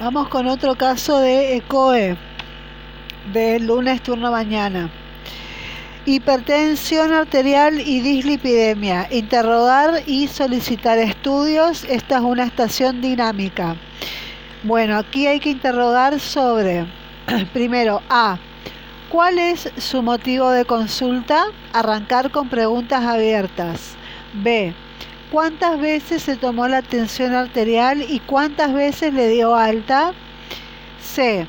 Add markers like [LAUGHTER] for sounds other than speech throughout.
Vamos con otro caso de ECOE del lunes turno mañana. Hipertensión arterial y dislipidemia. Interrogar y solicitar estudios. Esta es una estación dinámica. Bueno, aquí hay que interrogar sobre, [CLEARS THROAT] primero, A. ¿Cuál es su motivo de consulta? Arrancar con preguntas abiertas. B. ¿Cuántas veces se tomó la tensión arterial y cuántas veces le dio alta? C.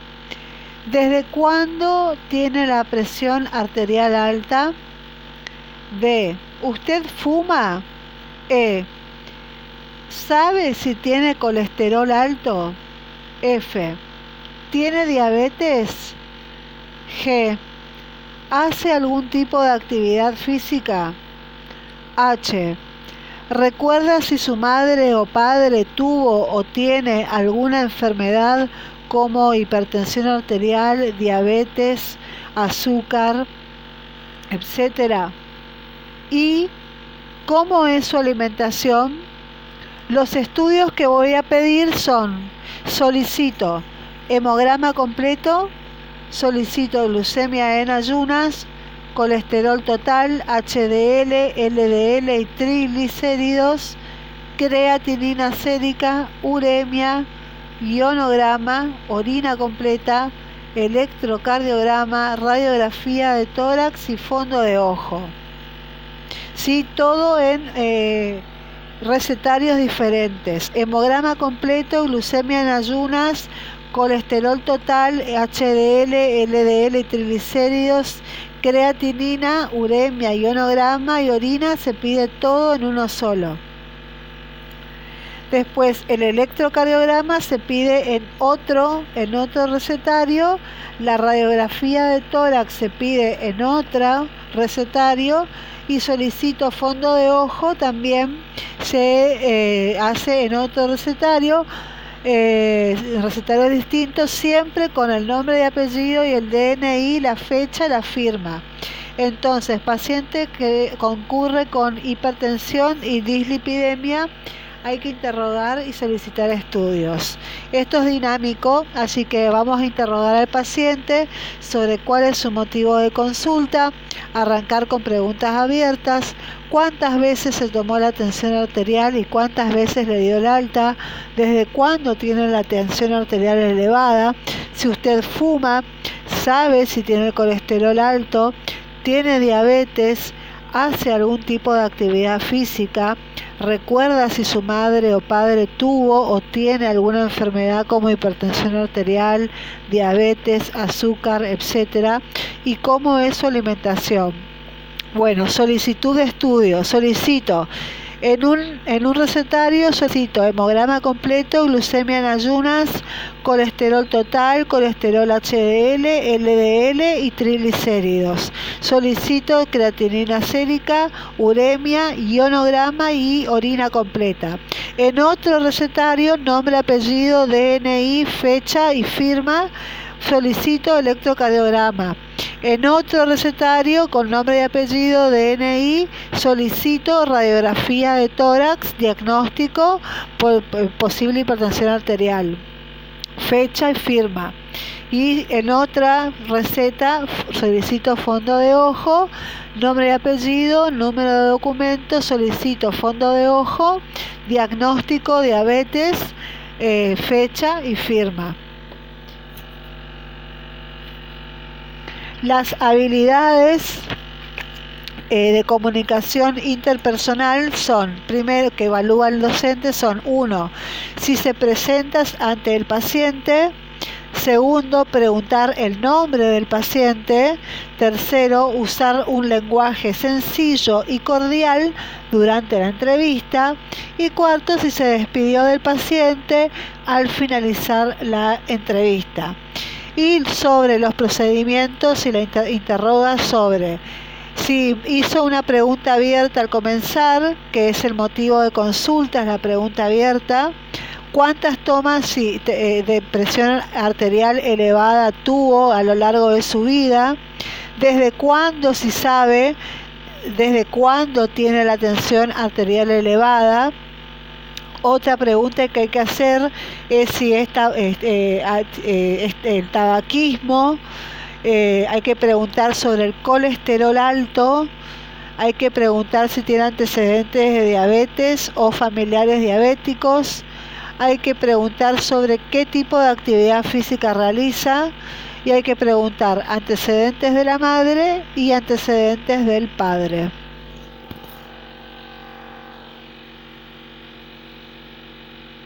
¿Desde cuándo tiene la presión arterial alta? D. ¿Usted fuma? E. ¿Sabe si tiene colesterol alto? F. ¿Tiene diabetes? G. ¿Hace algún tipo de actividad física? H. ¿Recuerda si su madre o padre tuvo o tiene alguna enfermedad como hipertensión arterial, diabetes, azúcar, etcétera? ¿Y cómo es su alimentación? Los estudios que voy a pedir son, solicito hemograma completo, solicito glucemia en ayunas, colesterol total, HDL, LDL y triglicéridos, creatinina sérica, uremia, ionograma, orina completa, electrocardiograma, radiografía de tórax y fondo de ojo. Sí, todo en eh, recetarios diferentes. Hemograma completo, glucemia en ayunas, colesterol total, HDL, LDL y triglicéridos, creatinina, uremia, ionograma y orina se pide todo en uno solo. Después el electrocardiograma se pide en otro, en otro recetario, la radiografía de tórax se pide en otro recetario. Y solicito fondo de ojo también se eh, hace en otro recetario eh, recetario distinto, siempre con el nombre de apellido y el DNI, la fecha, la firma. Entonces, paciente que concurre con hipertensión y dislipidemia, hay que interrogar y solicitar estudios. Esto es dinámico, así que vamos a interrogar al paciente sobre cuál es su motivo de consulta, arrancar con preguntas abiertas, cuántas veces se tomó la tensión arterial y cuántas veces le dio el alta, desde cuándo tiene la tensión arterial elevada, si usted fuma, sabe si tiene el colesterol alto, tiene diabetes, hace algún tipo de actividad física, recuerda si su madre o padre tuvo o tiene alguna enfermedad como hipertensión arterial, diabetes, azúcar, etcétera, y cómo es su alimentación. Bueno, solicitud de estudio, solicito en un, en un recetario solicito hemograma completo, glucemia en ayunas, colesterol total, colesterol HDL, LDL y triglicéridos. Solicito creatinina sérica, uremia, ionograma y orina completa. En otro recetario, nombre, apellido, DNI, fecha y firma, solicito electrocardiograma. En otro recetario con nombre y apellido DNI solicito radiografía de tórax, diagnóstico por, posible hipertensión arterial, fecha y firma. Y en otra receta solicito fondo de ojo, nombre y apellido, número de documento, solicito fondo de ojo, diagnóstico, diabetes, eh, fecha y firma. Las habilidades eh, de comunicación interpersonal son, primero que evalúa el docente, son uno, si se presentas ante el paciente, segundo, preguntar el nombre del paciente, tercero, usar un lenguaje sencillo y cordial durante la entrevista y cuarto, si se despidió del paciente al finalizar la entrevista sobre los procedimientos y la interroga sobre. Si hizo una pregunta abierta al comenzar, que es el motivo de consulta, es la pregunta abierta, cuántas tomas eh, de presión arterial elevada tuvo a lo largo de su vida, desde cuándo, si sabe, desde cuándo tiene la tensión arterial elevada, Otra pregunta que hay que hacer es si esta, este, este, el tabaquismo, eh, hay que preguntar sobre el colesterol alto, hay que preguntar si tiene antecedentes de diabetes o familiares diabéticos, hay que preguntar sobre qué tipo de actividad física realiza y hay que preguntar antecedentes de la madre y antecedentes del padre.